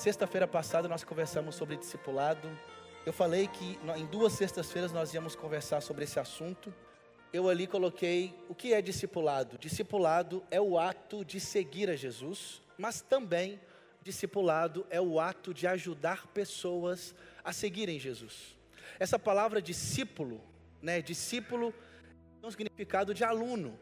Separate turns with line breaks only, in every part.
Sexta-feira passada nós conversamos sobre discipulado. Eu falei que em duas sextas-feiras nós íamos conversar sobre esse assunto. Eu ali coloquei o que é discipulado. Discipulado é o ato de seguir a Jesus, mas também discipulado é o ato de ajudar pessoas a seguirem Jesus. Essa palavra discípulo, né, discípulo tem um significado de aluno.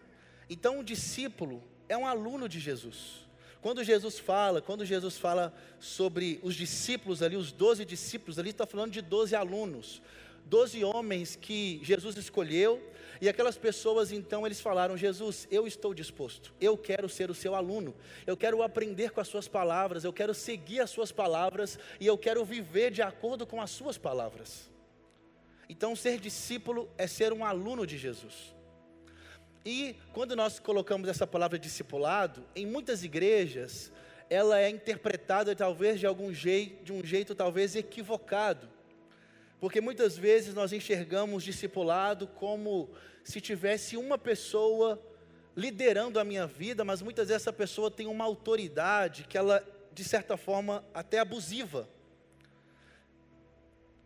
Então, o discípulo é um aluno de Jesus. Quando Jesus fala, quando Jesus fala sobre os discípulos ali, os doze discípulos ali, está falando de doze alunos, doze homens que Jesus escolheu, e aquelas pessoas então eles falaram: Jesus, eu estou disposto, eu quero ser o seu aluno, eu quero aprender com as suas palavras, eu quero seguir as suas palavras e eu quero viver de acordo com as suas palavras. Então, ser discípulo é ser um aluno de Jesus. E quando nós colocamos essa palavra discipulado, em muitas igrejas, ela é interpretada talvez de algum jeito, de um jeito talvez equivocado. Porque muitas vezes nós enxergamos discipulado como se tivesse uma pessoa liderando a minha vida, mas muitas vezes essa pessoa tem uma autoridade que ela, de certa forma, até abusiva.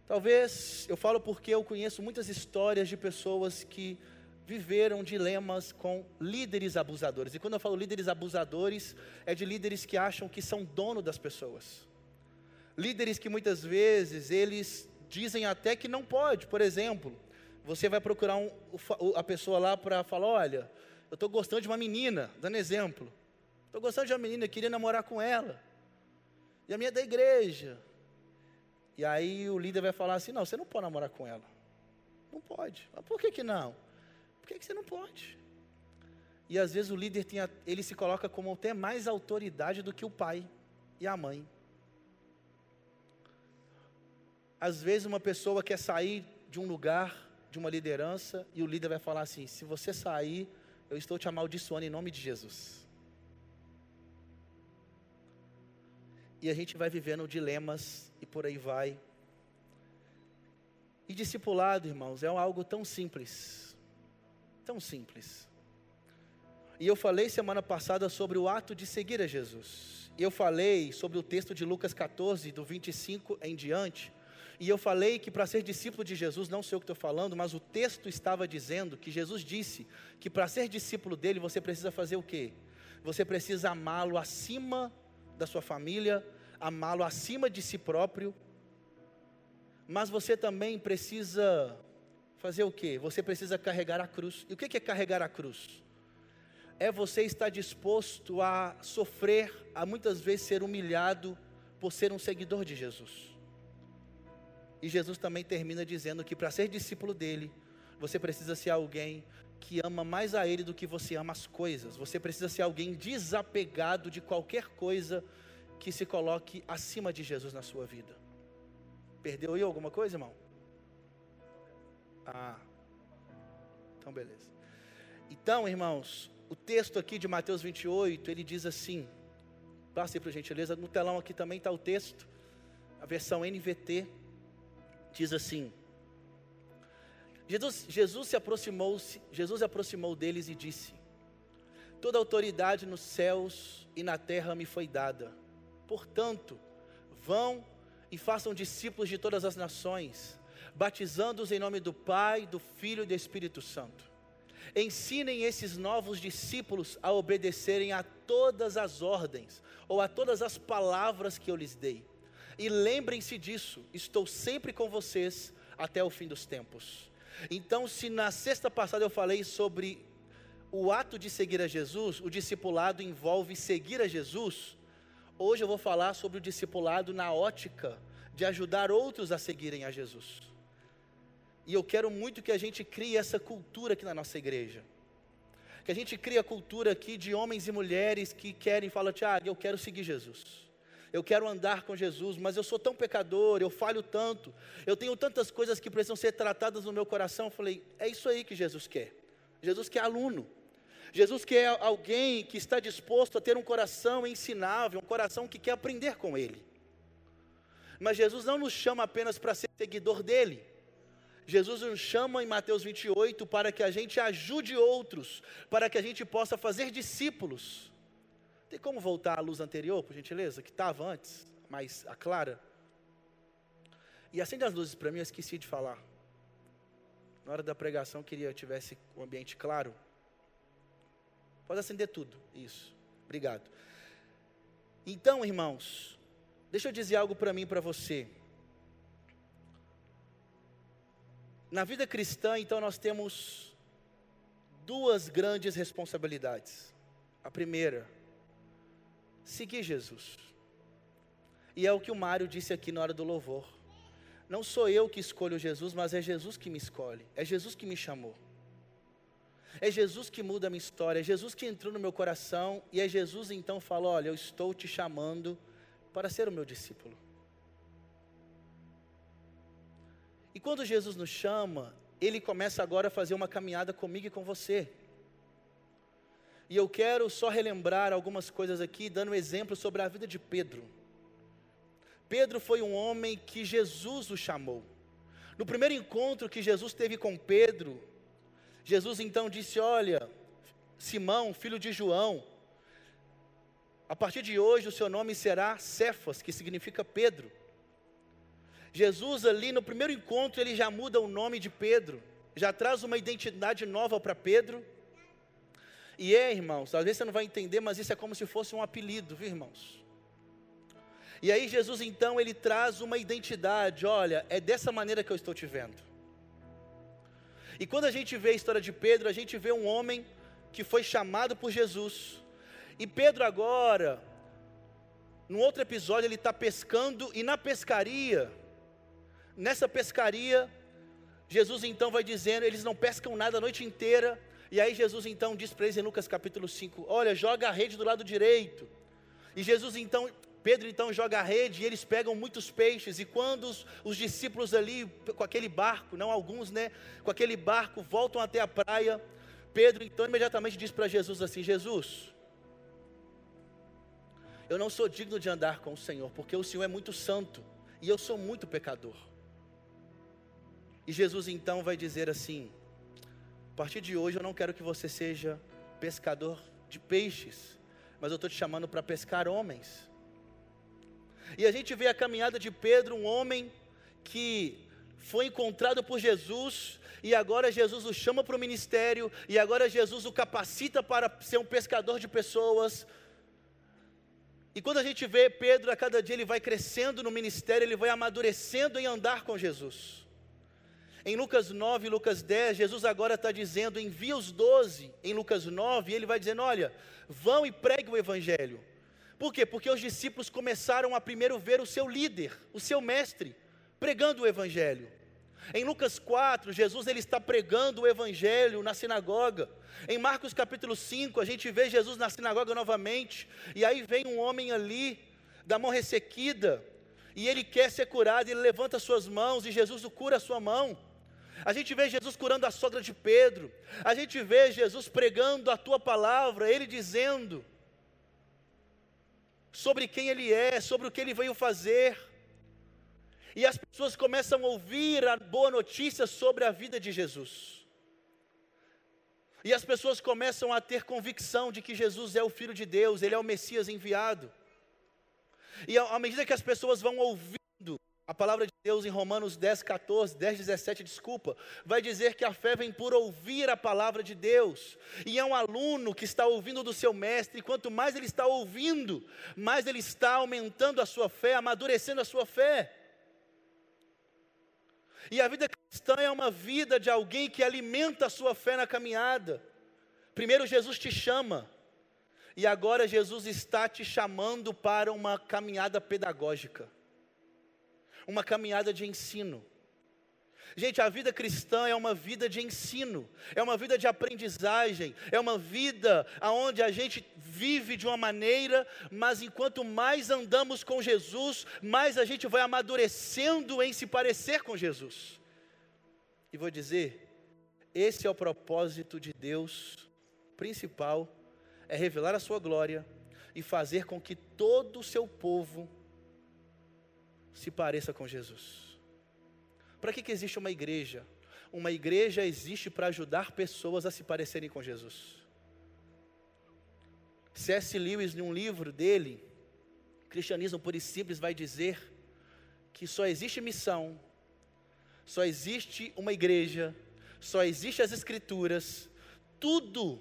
Talvez eu falo porque eu conheço muitas histórias de pessoas que viveram dilemas com líderes abusadores. E quando eu falo líderes abusadores, é de líderes que acham que são dono das pessoas. Líderes que muitas vezes eles dizem até que não pode. Por exemplo, você vai procurar um, a pessoa lá para falar: olha, eu estou gostando de uma menina, dando exemplo. Estou gostando de uma menina, queria namorar com ela. E a minha é da igreja. E aí o líder vai falar assim: não, você não pode namorar com ela. Não pode. Mas por que, que não? Por que, que você não pode? E às vezes o líder tem, ele se coloca como até mais autoridade do que o pai e a mãe. Às vezes uma pessoa quer sair de um lugar, de uma liderança, e o líder vai falar assim: se você sair, eu estou te amaldiçoando em nome de Jesus. E a gente vai vivendo dilemas e por aí vai. E discipulado, irmãos, é algo tão simples. Tão simples. E eu falei semana passada sobre o ato de seguir a Jesus. E eu falei sobre o texto de Lucas 14, do 25 em diante. E eu falei que para ser discípulo de Jesus, não sei o que estou falando, mas o texto estava dizendo que Jesus disse que para ser discípulo dele você precisa fazer o quê? Você precisa amá-lo acima da sua família, amá-lo acima de si próprio, mas você também precisa fazer o quê? Você precisa carregar a cruz. E o que é carregar a cruz? É você estar disposto a sofrer, a muitas vezes ser humilhado por ser um seguidor de Jesus. E Jesus também termina dizendo que para ser discípulo dele, você precisa ser alguém que ama mais a Ele do que você ama as coisas. Você precisa ser alguém desapegado de qualquer coisa que se coloque acima de Jesus na sua vida. Perdeu aí alguma coisa, irmão? Ah, então beleza. Então, irmãos, o texto aqui de Mateus 28, ele diz assim, passe por gentileza, no telão aqui também está o texto, a versão NVT, diz assim, Jesus, Jesus se aproximou, Jesus se aproximou deles e disse: Toda autoridade nos céus e na terra me foi dada. Portanto, vão e façam discípulos de todas as nações, batizando-os em nome do Pai, do Filho e do Espírito Santo. Ensinem esses novos discípulos a obedecerem a todas as ordens ou a todas as palavras que eu lhes dei. E lembrem-se disso, estou sempre com vocês até o fim dos tempos. Então, se na sexta passada eu falei sobre o ato de seguir a Jesus, o discipulado envolve seguir a Jesus, Hoje eu vou falar sobre o discipulado na ótica de ajudar outros a seguirem a Jesus. E eu quero muito que a gente crie essa cultura aqui na nossa igreja. Que a gente crie a cultura aqui de homens e mulheres que querem falar, Tiago, eu quero seguir Jesus. Eu quero andar com Jesus, mas eu sou tão pecador, eu falho tanto, eu tenho tantas coisas que precisam ser tratadas no meu coração. Eu falei, é isso aí que Jesus quer. Jesus quer aluno. Jesus quer alguém que está disposto a ter um coração ensinável, um coração que quer aprender com Ele. Mas Jesus não nos chama apenas para ser seguidor dele. Jesus nos chama em Mateus 28 para que a gente ajude outros, para que a gente possa fazer discípulos. Tem como voltar à luz anterior, por gentileza, que estava antes? mais clara? E acende as luzes para mim, eu esqueci de falar. Na hora da pregação, eu queria que tivesse o um ambiente claro. Pode acender tudo, isso. Obrigado. Então, irmãos, deixa eu dizer algo para mim e para você. Na vida cristã, então, nós temos duas grandes responsabilidades. A primeira, seguir Jesus. E é o que o Mário disse aqui na hora do louvor. Não sou eu que escolho Jesus, mas é Jesus que me escolhe. É Jesus que me chamou. É Jesus que muda a minha história. É Jesus que entrou no meu coração. E é Jesus então falou: Olha, eu estou te chamando para ser o meu discípulo. E quando Jesus nos chama, Ele começa agora a fazer uma caminhada comigo e com você. E eu quero só relembrar algumas coisas aqui, dando um exemplo sobre a vida de Pedro. Pedro foi um homem que Jesus o chamou. No primeiro encontro que Jesus teve com Pedro, Jesus então disse: Olha, Simão, filho de João, a partir de hoje o seu nome será Cefas, que significa Pedro. Jesus ali no primeiro encontro ele já muda o nome de Pedro, já traz uma identidade nova para Pedro. E é, irmãos, às vezes você não vai entender, mas isso é como se fosse um apelido, viu, irmãos? E aí Jesus então ele traz uma identidade, olha, é dessa maneira que eu estou te vendo. E quando a gente vê a história de Pedro, a gente vê um homem que foi chamado por Jesus. E Pedro agora, no outro episódio, ele está pescando e na pescaria, nessa pescaria, Jesus então vai dizendo, eles não pescam nada a noite inteira, e aí Jesus então diz para eles em Lucas capítulo 5: Olha, joga a rede do lado direito. E Jesus então, Pedro então joga a rede e eles pegam muitos peixes. E quando os, os discípulos ali, com aquele barco, não alguns, né, com aquele barco, voltam até a praia, Pedro então imediatamente diz para Jesus assim: Jesus, eu não sou digno de andar com o Senhor, porque o Senhor é muito santo e eu sou muito pecador. E Jesus então vai dizer assim: a partir de hoje eu não quero que você seja pescador de peixes, mas eu estou te chamando para pescar homens. E a gente vê a caminhada de Pedro, um homem que foi encontrado por Jesus, e agora Jesus o chama para o ministério, e agora Jesus o capacita para ser um pescador de pessoas. E quando a gente vê Pedro, a cada dia ele vai crescendo no ministério, ele vai amadurecendo em andar com Jesus. Em Lucas 9 e Lucas 10, Jesus agora está dizendo: envia os doze. Em Lucas 9, e ele vai dizendo: olha, vão e preguem o Evangelho. Por quê? Porque os discípulos começaram a primeiro ver o seu líder, o seu mestre, pregando o Evangelho. Em Lucas 4, Jesus ele está pregando o Evangelho na sinagoga. Em Marcos capítulo 5, a gente vê Jesus na sinagoga novamente. E aí vem um homem ali, da mão ressequida, e ele quer ser curado, ele levanta suas mãos, e Jesus o cura a sua mão. A gente vê Jesus curando a sogra de Pedro. A gente vê Jesus pregando a tua palavra, ele dizendo sobre quem ele é, sobre o que ele veio fazer. E as pessoas começam a ouvir a boa notícia sobre a vida de Jesus. E as pessoas começam a ter convicção de que Jesus é o Filho de Deus, ele é o Messias enviado. E à medida que as pessoas vão ouvir a palavra de Deus em Romanos 10, 14, 10, 17, desculpa, vai dizer que a fé vem por ouvir a palavra de Deus. E é um aluno que está ouvindo do seu mestre, e quanto mais ele está ouvindo, mais ele está aumentando a sua fé, amadurecendo a sua fé. E a vida cristã é uma vida de alguém que alimenta a sua fé na caminhada. Primeiro Jesus te chama, e agora Jesus está te chamando para uma caminhada pedagógica uma caminhada de ensino. Gente, a vida cristã é uma vida de ensino, é uma vida de aprendizagem, é uma vida onde a gente vive de uma maneira, mas enquanto mais andamos com Jesus, mais a gente vai amadurecendo em se parecer com Jesus. E vou dizer, esse é o propósito de Deus principal, é revelar a sua glória e fazer com que todo o seu povo se pareça com Jesus. Para que, que existe uma igreja? Uma igreja existe para ajudar pessoas a se parecerem com Jesus. C.S. Lewis, num livro dele, cristianismo puro e simples vai dizer que só existe missão, só existe uma igreja, só existe as escrituras, tudo,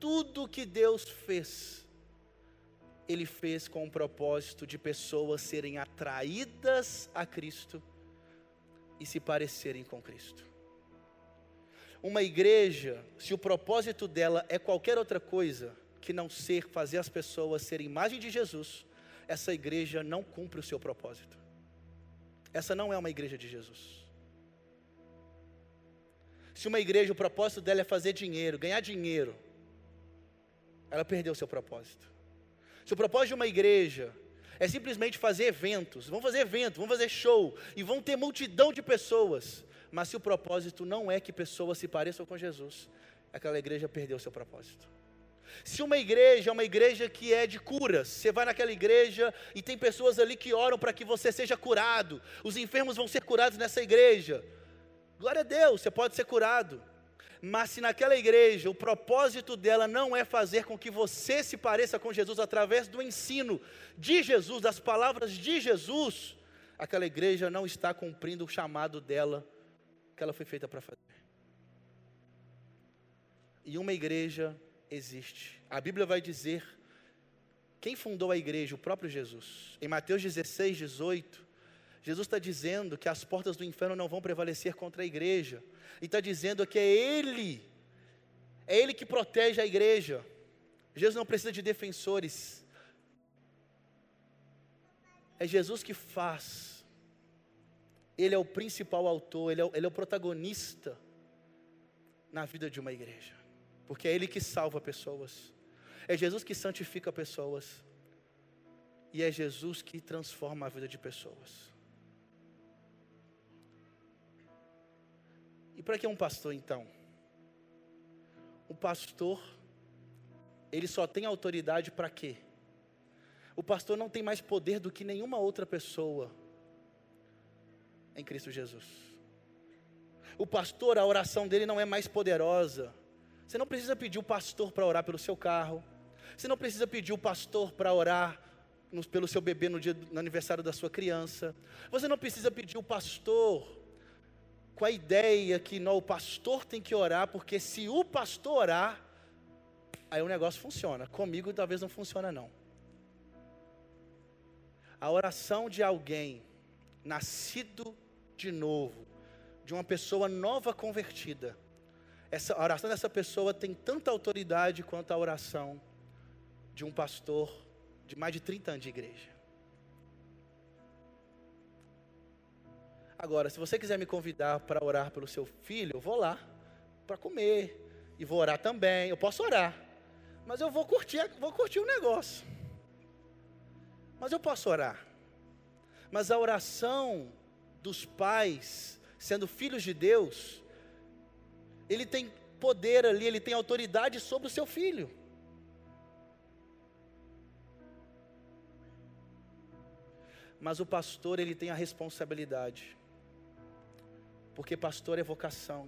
tudo que Deus fez, Ele fez com o propósito de pessoas serem atraídas a Cristo e se parecerem com Cristo. Uma igreja, se o propósito dela é qualquer outra coisa que não ser fazer as pessoas serem imagem de Jesus, essa igreja não cumpre o seu propósito. Essa não é uma igreja de Jesus. Se uma igreja, o propósito dela é fazer dinheiro, ganhar dinheiro, ela perdeu o seu propósito. Se o propósito de uma igreja é simplesmente fazer eventos, vão fazer evento, vão fazer show, e vão ter multidão de pessoas, mas se o propósito não é que pessoas se pareçam com Jesus, aquela igreja perdeu o seu propósito. Se uma igreja é uma igreja que é de curas, você vai naquela igreja e tem pessoas ali que oram para que você seja curado, os enfermos vão ser curados nessa igreja, Glória a Deus, você pode ser curado. Mas se naquela igreja o propósito dela não é fazer com que você se pareça com Jesus através do ensino de Jesus, das palavras de Jesus, aquela igreja não está cumprindo o chamado dela que ela foi feita para fazer. E uma igreja existe. A Bíblia vai dizer quem fundou a igreja, o próprio Jesus. Em Mateus 16, 18, Jesus está dizendo que as portas do inferno não vão prevalecer contra a igreja. E está dizendo que é Ele, é Ele que protege a igreja. Jesus não precisa de defensores. É Jesus que faz. Ele é o principal autor, ele é o, ele é o protagonista na vida de uma igreja. Porque é Ele que salva pessoas. É Jesus que santifica pessoas. E é Jesus que transforma a vida de pessoas. Para que um pastor então? O pastor, ele só tem autoridade para quê? O pastor não tem mais poder do que nenhuma outra pessoa em Cristo Jesus. O pastor, a oração dele não é mais poderosa. Você não precisa pedir o pastor para orar pelo seu carro. Você não precisa pedir o pastor para orar pelo seu bebê no dia no aniversário da sua criança. Você não precisa pedir o pastor com a ideia que não, o pastor tem que orar, porque se o pastor orar, aí o negócio funciona. Comigo talvez não funciona não. A oração de alguém nascido de novo, de uma pessoa nova convertida, essa a oração dessa pessoa tem tanta autoridade quanto a oração de um pastor de mais de 30 anos de igreja. Agora, se você quiser me convidar para orar pelo seu filho, eu vou lá para comer e vou orar também. Eu posso orar, mas eu vou curtir, vou curtir o negócio. Mas eu posso orar. Mas a oração dos pais, sendo filhos de Deus, ele tem poder ali, ele tem autoridade sobre o seu filho. Mas o pastor, ele tem a responsabilidade porque pastor é vocação.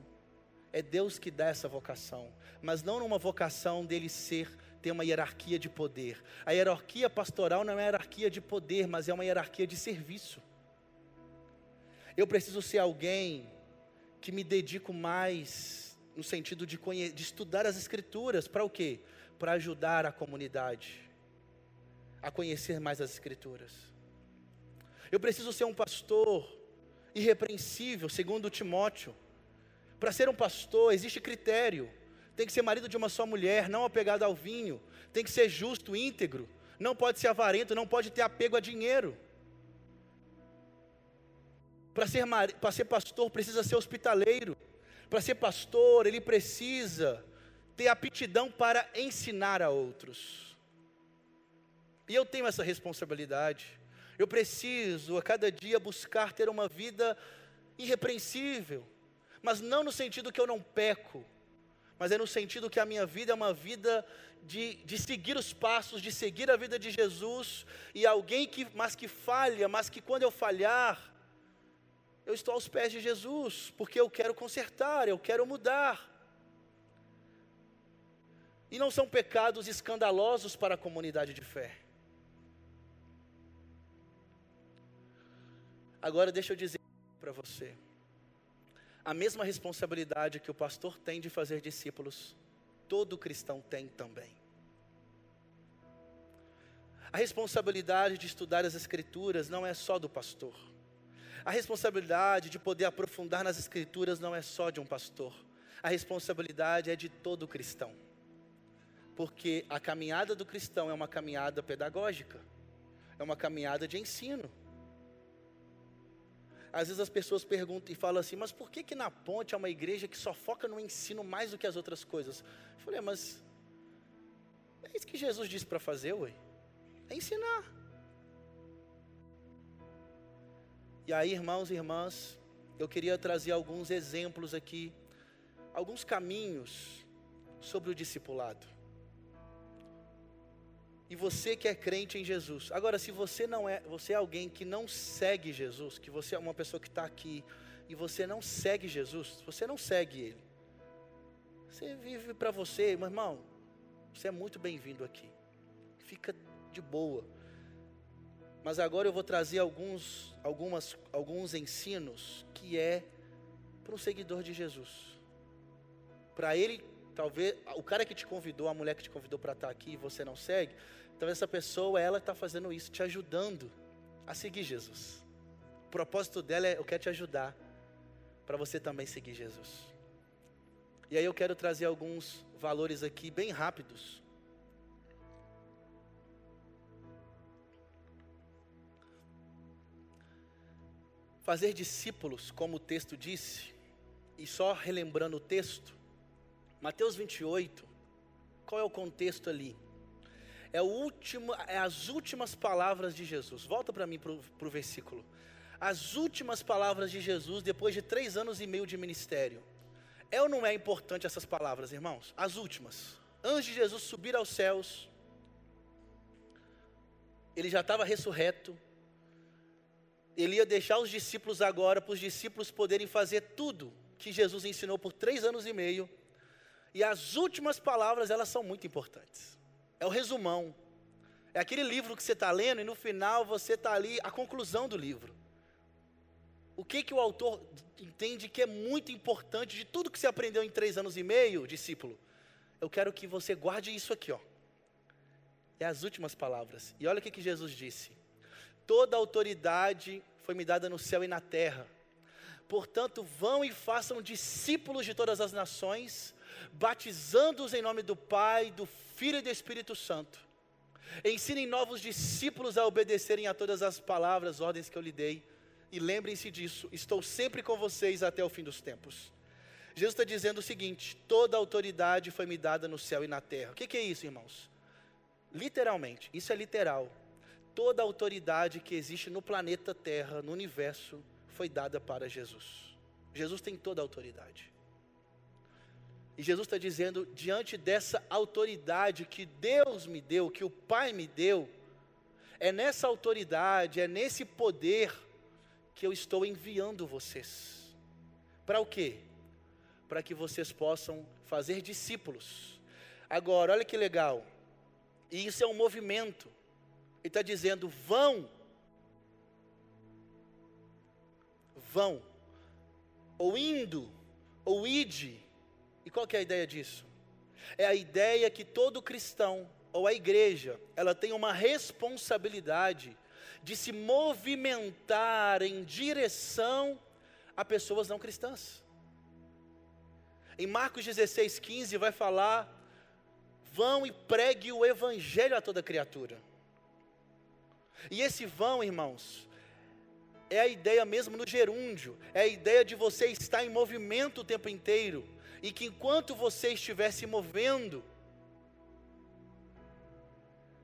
É Deus que dá essa vocação, mas não numa vocação dele ser ter uma hierarquia de poder. A hierarquia pastoral não é hierarquia de poder, mas é uma hierarquia de serviço. Eu preciso ser alguém que me dedico mais no sentido de, de estudar as escrituras, para o quê? Para ajudar a comunidade a conhecer mais as escrituras. Eu preciso ser um pastor irrepreensível, segundo Timóteo. Para ser um pastor, existe critério. Tem que ser marido de uma só mulher, não apegado ao vinho. Tem que ser justo, íntegro. Não pode ser avarento, não pode ter apego a dinheiro. Para ser, para ser pastor, precisa ser hospitaleiro. Para ser pastor, ele precisa ter aptidão para ensinar a outros. E eu tenho essa responsabilidade. Eu preciso a cada dia buscar ter uma vida irrepreensível, mas não no sentido que eu não peco, mas é no sentido que a minha vida é uma vida de, de seguir os passos, de seguir a vida de Jesus, e alguém que, mas que falha, mas que quando eu falhar, eu estou aos pés de Jesus, porque eu quero consertar, eu quero mudar. E não são pecados escandalosos para a comunidade de fé. Agora deixa eu dizer para você. A mesma responsabilidade que o pastor tem de fazer discípulos, todo cristão tem também. A responsabilidade de estudar as Escrituras não é só do pastor. A responsabilidade de poder aprofundar nas Escrituras não é só de um pastor. A responsabilidade é de todo cristão. Porque a caminhada do cristão é uma caminhada pedagógica, é uma caminhada de ensino. Às vezes as pessoas perguntam e falam assim, mas por que que na ponte é uma igreja que só foca no ensino mais do que as outras coisas? Eu falei, mas é isso que Jesus disse para fazer, ué. É ensinar. E aí, irmãos e irmãs, eu queria trazer alguns exemplos aqui, alguns caminhos sobre o discipulado. E você que é crente em Jesus. Agora, se você não é, você é alguém que não segue Jesus, que você é uma pessoa que está aqui e você não segue Jesus, você não segue Ele. Você vive para você, meu irmão. Você é muito bem-vindo aqui. Fica de boa. Mas agora eu vou trazer alguns, algumas, alguns ensinos que é para um seguidor de Jesus. Para ele, talvez, o cara que te convidou, a mulher que te convidou para estar aqui e você não segue, talvez essa pessoa, ela está fazendo isso, te ajudando a seguir Jesus. O propósito dela é, eu quero te ajudar, para você também seguir Jesus. E aí eu quero trazer alguns valores aqui bem rápidos Fazer discípulos, como o texto disse, e só relembrando o texto, Mateus 28, qual é o contexto ali? É, último, é as últimas palavras de Jesus. Volta para mim para o versículo. As últimas palavras de Jesus depois de três anos e meio de ministério. É ou não é importante essas palavras, irmãos? As últimas. Antes de Jesus subir aos céus, ele já estava ressurreto, ele ia deixar os discípulos agora, para os discípulos poderem fazer tudo que Jesus ensinou por três anos e meio. E as últimas palavras, elas são muito importantes. É o resumão. É aquele livro que você está lendo e no final você está ali, a conclusão do livro. O que, que o autor entende que é muito importante de tudo que você aprendeu em três anos e meio, discípulo? Eu quero que você guarde isso aqui, ó. É as últimas palavras. E olha o que, que Jesus disse. Toda autoridade foi me dada no céu e na terra. Portanto, vão e façam discípulos de todas as nações, batizando-os em nome do Pai, do Filho e do Espírito Santo. Ensinem novos discípulos a obedecerem a todas as palavras, ordens que eu lhe dei. E lembrem-se disso, estou sempre com vocês até o fim dos tempos. Jesus está dizendo o seguinte: toda autoridade foi me dada no céu e na terra. O que, que é isso, irmãos? Literalmente, isso é literal toda autoridade que existe no planeta Terra, no universo, foi dada para Jesus. Jesus tem toda a autoridade. E Jesus está dizendo: diante dessa autoridade que Deus me deu, que o Pai me deu, é nessa autoridade, é nesse poder que eu estou enviando vocês. Para o quê? Para que vocês possam fazer discípulos. Agora, olha que legal. E isso é um movimento. Ele está dizendo: vão, vão, ou indo, ou ide. Qual que é a ideia disso? É a ideia que todo cristão, ou a igreja, ela tem uma responsabilidade de se movimentar em direção a pessoas não cristãs. Em Marcos 16, 15 vai falar: vão e pregue o evangelho a toda criatura. E esse vão, irmãos, é a ideia mesmo no gerúndio, é a ideia de você estar em movimento o tempo inteiro, e que enquanto você estiver se movendo,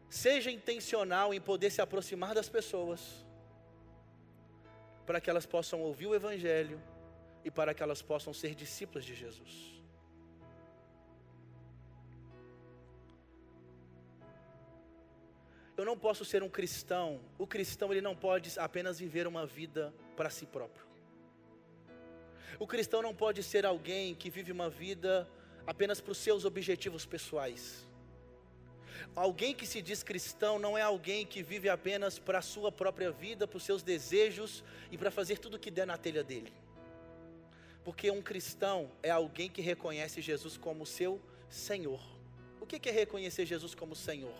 seja intencional em poder se aproximar das pessoas, para que elas possam ouvir o Evangelho e para que elas possam ser discípulas de Jesus. Eu não posso ser um cristão. O cristão ele não pode apenas viver uma vida para si próprio. O cristão não pode ser alguém que vive uma vida apenas para os seus objetivos pessoais. Alguém que se diz cristão não é alguém que vive apenas para a sua própria vida, para os seus desejos e para fazer tudo o que der na telha dele. Porque um cristão é alguém que reconhece Jesus como seu Senhor. O que é reconhecer Jesus como Senhor?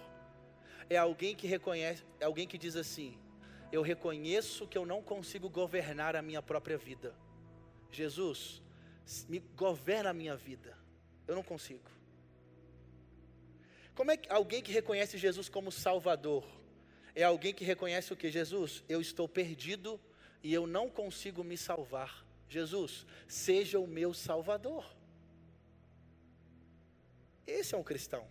É alguém que reconhece, é alguém que diz assim: Eu reconheço que eu não consigo governar a minha própria vida. Jesus, me governa a minha vida. Eu não consigo. Como é que alguém que reconhece Jesus como Salvador é alguém que reconhece o que? Jesus, eu estou perdido e eu não consigo me salvar. Jesus, seja o meu Salvador. Esse é um cristão.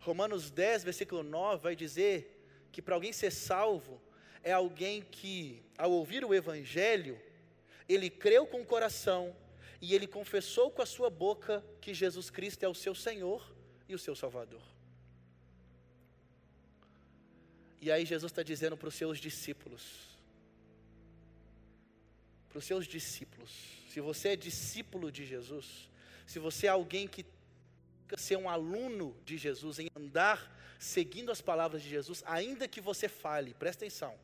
Romanos 10, versículo 9 vai dizer que para alguém ser salvo é alguém que, ao ouvir o Evangelho, ele creu com o coração e ele confessou com a sua boca que Jesus Cristo é o seu Senhor e o seu Salvador. E aí Jesus está dizendo para os seus discípulos, para os seus discípulos, se você é discípulo de Jesus, se você é alguém que ser um aluno de Jesus, em andar seguindo as palavras de Jesus, ainda que você fale, presta atenção,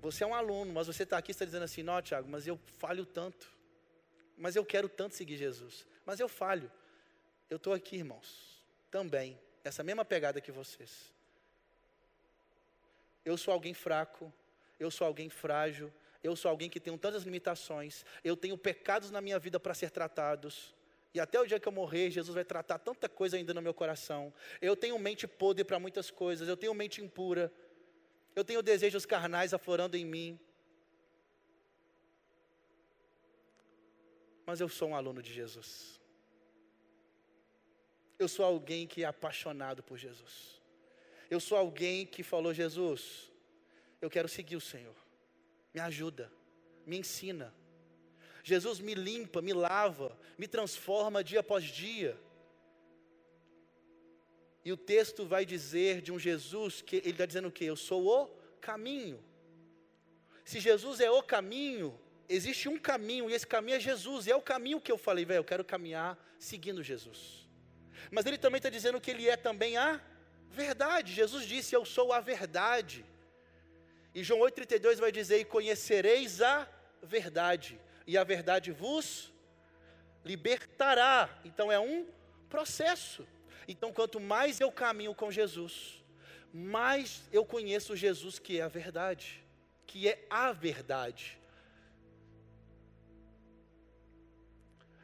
você é um aluno, mas você está aqui está dizendo assim: não, Tiago, mas eu falho tanto. Mas eu quero tanto seguir Jesus. Mas eu falho. Eu estou aqui, irmãos, também, essa mesma pegada que vocês. Eu sou alguém fraco, eu sou alguém frágil, eu sou alguém que tem tantas limitações, eu tenho pecados na minha vida para ser tratados. E até o dia que eu morrer, Jesus vai tratar tanta coisa ainda no meu coração. Eu tenho mente podre para muitas coisas, eu tenho mente impura eu tenho desejos carnais aflorando em mim. Mas eu sou um aluno de Jesus. Eu sou alguém que é apaixonado por Jesus. Eu sou alguém que falou: Jesus, eu quero seguir o Senhor. Me ajuda, me ensina. Jesus me limpa, me lava, me transforma dia após dia. E o texto vai dizer de um Jesus que ele está dizendo o que? Eu sou o caminho. Se Jesus é o caminho, existe um caminho, e esse caminho é Jesus, e é o caminho que eu falei, velho, eu quero caminhar seguindo Jesus. Mas ele também está dizendo que ele é também a verdade. Jesus disse: Eu sou a verdade. E João 8,32 vai dizer: E conhecereis a verdade, e a verdade vos libertará. Então é um processo. Então, quanto mais eu caminho com Jesus, mais eu conheço Jesus que é a verdade, que é a verdade.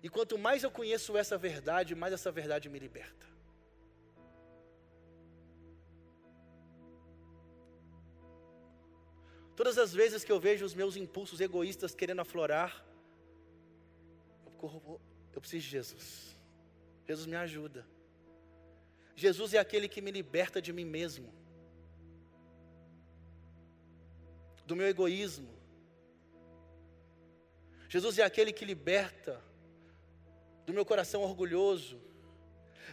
E quanto mais eu conheço essa verdade, mais essa verdade me liberta. Todas as vezes que eu vejo os meus impulsos egoístas querendo aflorar, eu, corro, eu preciso de Jesus. Jesus me ajuda. Jesus é aquele que me liberta de mim mesmo, do meu egoísmo. Jesus é aquele que liberta do meu coração orgulhoso.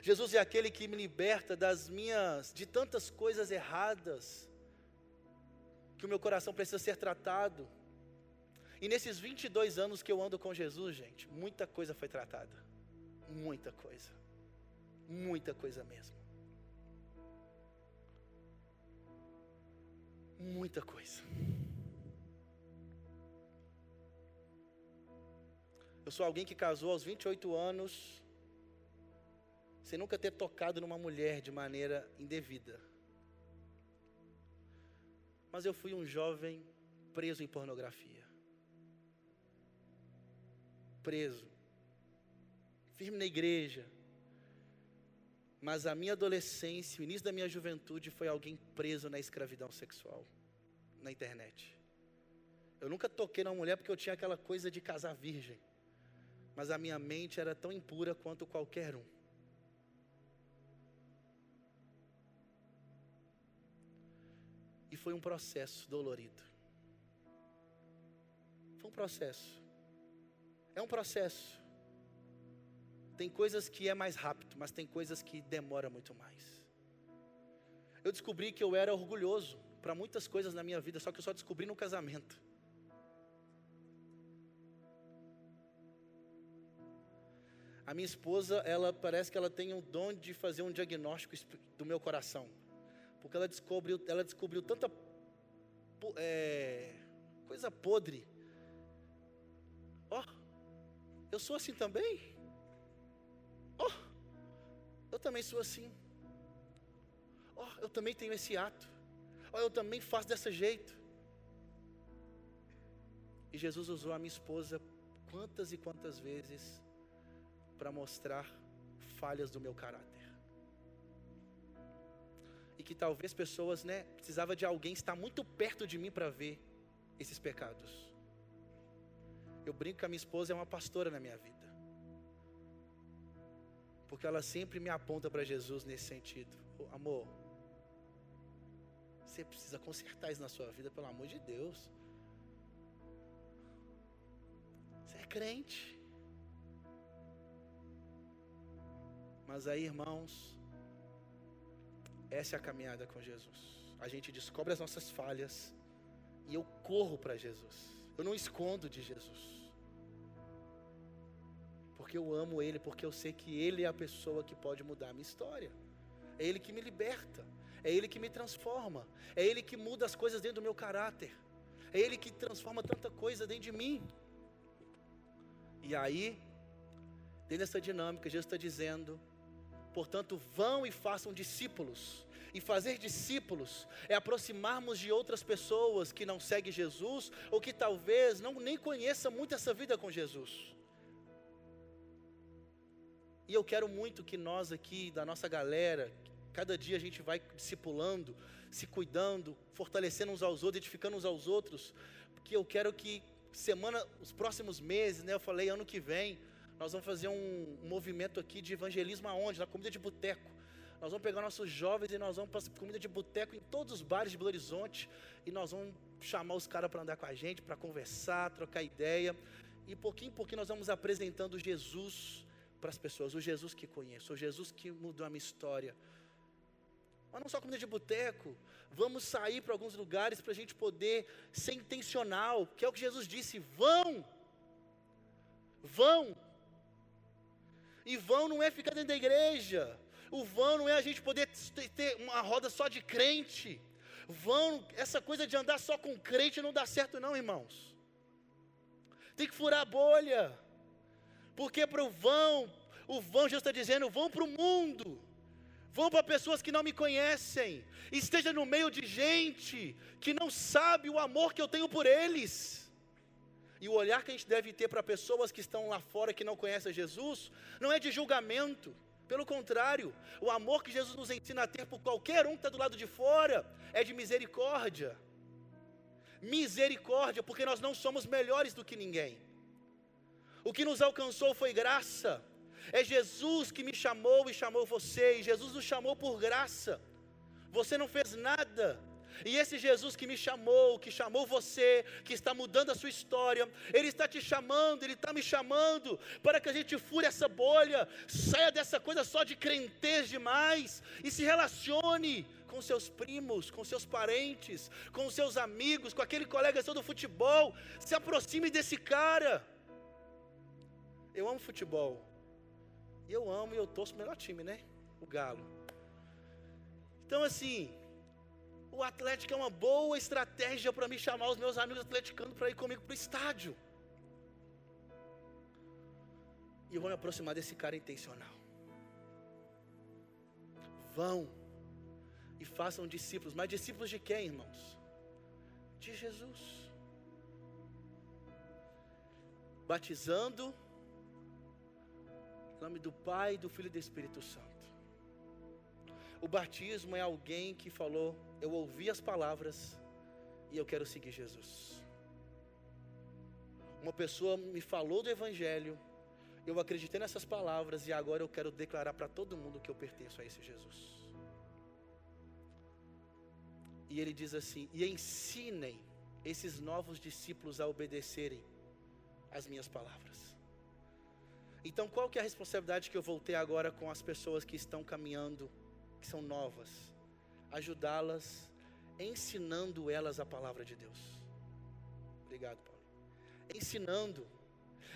Jesus é aquele que me liberta das minhas, de tantas coisas erradas, que o meu coração precisa ser tratado. E nesses 22 anos que eu ando com Jesus, gente, muita coisa foi tratada. Muita coisa. Muita coisa mesmo. Muita coisa. Eu sou alguém que casou aos 28 anos, sem nunca ter tocado numa mulher de maneira indevida. Mas eu fui um jovem preso em pornografia. Preso. Firme na igreja, mas a minha adolescência, o início da minha juventude foi alguém preso na escravidão sexual, na internet. Eu nunca toquei numa mulher porque eu tinha aquela coisa de casar virgem, mas a minha mente era tão impura quanto qualquer um. E foi um processo dolorido. Foi um processo. É um processo. Tem coisas que é mais rápido, mas tem coisas que demora muito mais. Eu descobri que eu era orgulhoso para muitas coisas na minha vida, só que eu só descobri no casamento. A minha esposa, ela parece que ela tem o dom de fazer um diagnóstico do meu coração. Porque ela descobriu, ela descobriu tanta é, coisa podre. Ó, oh, eu sou assim também? Oh, eu também sou assim. Oh, eu também tenho esse ato. Ó, eu também faço desse jeito. E Jesus usou a minha esposa quantas e quantas vezes para mostrar falhas do meu caráter. E que talvez pessoas, né, precisava de alguém estar muito perto de mim para ver esses pecados. Eu brinco que a minha esposa é uma pastora na minha vida. Porque ela sempre me aponta para Jesus nesse sentido. Oh, amor, você precisa consertar isso na sua vida, pelo amor de Deus. Você é crente. Mas aí, irmãos, essa é a caminhada com Jesus. A gente descobre as nossas falhas e eu corro para Jesus. Eu não escondo de Jesus. Porque eu amo Ele, porque eu sei que Ele é a pessoa que pode mudar a minha história. É Ele que me liberta. É Ele que me transforma. É Ele que muda as coisas dentro do meu caráter. É Ele que transforma tanta coisa dentro de mim. E aí, dentro dessa dinâmica, Jesus está dizendo Portanto, vão e façam discípulos. E fazer discípulos é aproximarmos de outras pessoas que não seguem Jesus ou que talvez não nem conheçam muito essa vida com Jesus. E eu quero muito que nós aqui, da nossa galera, cada dia a gente vai discipulando, se cuidando, fortalecendo uns aos outros, edificando uns aos outros, porque eu quero que semana, os próximos meses, né, eu falei ano que vem, nós vamos fazer um, movimento aqui de evangelismo aonde? Na comida de boteco. Nós vamos pegar nossos jovens e nós vamos para comida de boteco em todos os bares de Belo Horizonte e nós vamos chamar os caras para andar com a gente, para conversar, trocar ideia. E pouquinho em pouquinho nós vamos apresentando Jesus para as pessoas, o Jesus que conheço, o Jesus que mudou a minha história. Mas não só comida de boteco, vamos sair para alguns lugares para a gente poder ser intencional, que é o que Jesus disse: vão, vão, e vão não é ficar dentro da igreja. O vão não é a gente poder ter uma roda só de crente. Vão, essa coisa de andar só com crente não dá certo, não, irmãos. Tem que furar a bolha. Porque para o vão, o vão já está dizendo: vão para o mundo. Vão para pessoas que não me conhecem. Esteja no meio de gente que não sabe o amor que eu tenho por eles. E o olhar que a gente deve ter para pessoas que estão lá fora que não conhecem Jesus, não é de julgamento. Pelo contrário, o amor que Jesus nos ensina a ter por qualquer um que está do lado de fora é de misericórdia. Misericórdia, porque nós não somos melhores do que ninguém. O que nos alcançou foi graça. É Jesus que me chamou e chamou você, e Jesus nos chamou por graça. Você não fez nada e esse Jesus que me chamou, que chamou você, que está mudando a sua história, Ele está te chamando, Ele está me chamando, para que a gente fure essa bolha, saia dessa coisa só de crentez demais e se relacione com seus primos, com seus parentes, com seus amigos, com aquele colega seu do futebol. Se aproxime desse cara. Eu amo futebol. E eu amo e eu torço o melhor time, né? O Galo. Então, assim, o Atlético é uma boa estratégia para me chamar os meus amigos atleticanos para ir comigo para o estádio. E eu vou me aproximar desse cara intencional. Vão e façam discípulos. Mas discípulos de quem, irmãos? De Jesus. Batizando nome do Pai, do Filho e do Espírito Santo. O batismo é alguém que falou: Eu ouvi as palavras e eu quero seguir Jesus. Uma pessoa me falou do Evangelho, eu acreditei nessas palavras e agora eu quero declarar para todo mundo que eu pertenço a esse Jesus. E ele diz assim: E ensinem esses novos discípulos a obedecerem as minhas palavras. Então, qual que é a responsabilidade que eu vou ter agora com as pessoas que estão caminhando? que são novas, ajudá-las, ensinando elas a palavra de Deus. Obrigado, Paulo. Ensinando.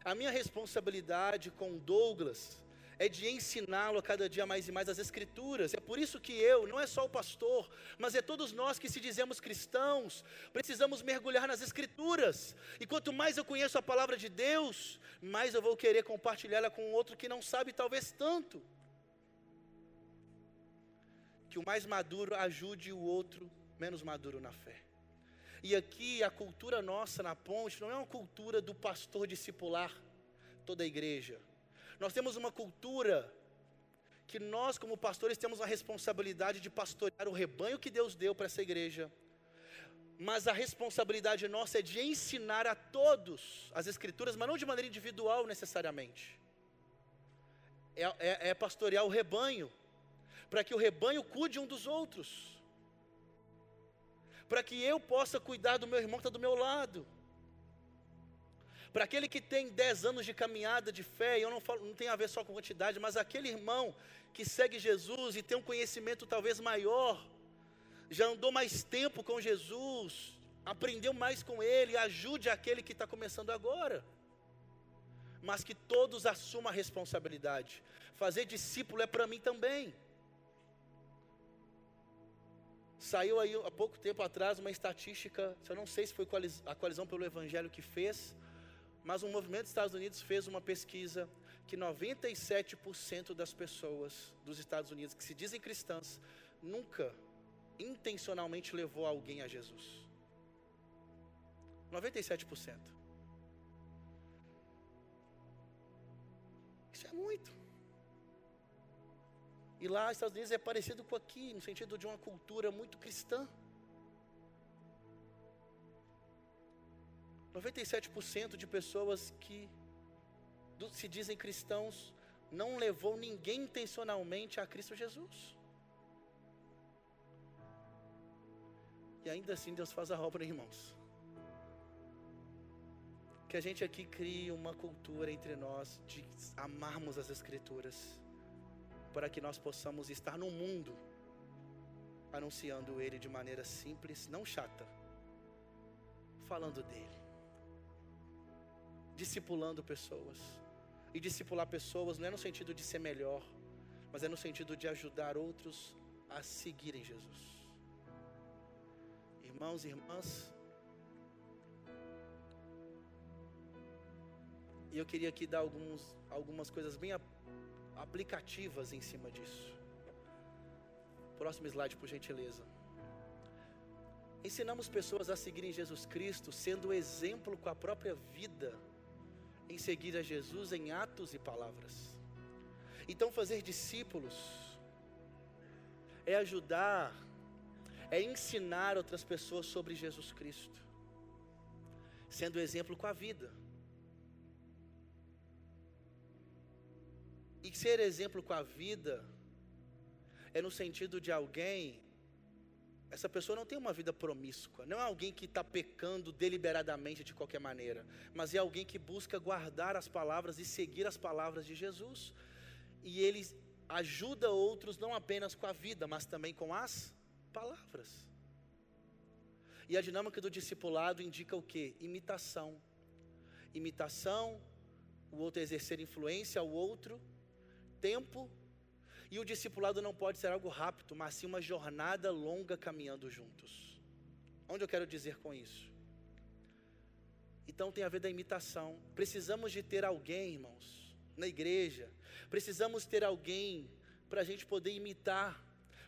A minha responsabilidade com Douglas é de ensiná-lo a cada dia mais e mais as Escrituras. É por isso que eu, não é só o pastor, mas é todos nós que se dizemos cristãos, precisamos mergulhar nas Escrituras. E quanto mais eu conheço a palavra de Deus, mais eu vou querer compartilhá-la com outro que não sabe talvez tanto. Que o mais maduro ajude o outro menos maduro na fé. E aqui a cultura nossa na ponte não é uma cultura do pastor discipular toda a igreja nós temos uma cultura que nós, como pastores, temos a responsabilidade de pastorear o rebanho que Deus deu para essa igreja. Mas a responsabilidade nossa é de ensinar a todos as Escrituras, mas não de maneira individual necessariamente. É, é, é pastorear o rebanho, para que o rebanho cuide um dos outros, para que eu possa cuidar do meu irmão que está do meu lado para aquele que tem 10 anos de caminhada de fé, eu não falo, não tem a ver só com quantidade, mas aquele irmão que segue Jesus e tem um conhecimento talvez maior, já andou mais tempo com Jesus, aprendeu mais com ele, ajude aquele que está começando agora. Mas que todos assumam a responsabilidade. Fazer discípulo é para mim também. Saiu aí há pouco tempo atrás uma estatística, eu não sei se foi a coalizão pelo Evangelho que fez, mas o movimento dos Estados Unidos fez uma pesquisa que 97% das pessoas dos Estados Unidos que se dizem cristãs nunca intencionalmente levou alguém a Jesus. 97%. Isso é muito. E lá, Estados Unidos é parecido com aqui, no sentido de uma cultura muito cristã. 97% de pessoas que se dizem cristãos não levou ninguém intencionalmente a Cristo Jesus. E ainda assim Deus faz a obra, irmãos. Que a gente aqui crie uma cultura entre nós de amarmos as Escrituras, para que nós possamos estar no mundo anunciando Ele de maneira simples, não chata, falando dele discipulando pessoas. E discipular pessoas não é no sentido de ser melhor, mas é no sentido de ajudar outros a seguirem Jesus. Irmãos e irmãs, e eu queria aqui dar alguns, algumas coisas bem aplicativas em cima disso. Próximo slide, por gentileza. Ensinamos pessoas a seguirem Jesus Cristo, sendo exemplo com a própria vida em seguir a Jesus em atos e palavras. Então, fazer discípulos é ajudar, é ensinar outras pessoas sobre Jesus Cristo, sendo exemplo com a vida. E ser exemplo com a vida é no sentido de alguém essa pessoa não tem uma vida promíscua, não é alguém que está pecando deliberadamente de qualquer maneira, mas é alguém que busca guardar as palavras e seguir as palavras de Jesus. E ele ajuda outros não apenas com a vida, mas também com as palavras. E a dinâmica do discipulado indica o que? Imitação. Imitação, o outro exercer influência ao outro, tempo e o discipulado não pode ser algo rápido, mas sim uma jornada longa caminhando juntos. Onde eu quero dizer com isso? Então tem a ver da imitação. Precisamos de ter alguém, irmãos, na igreja. Precisamos ter alguém para a gente poder imitar,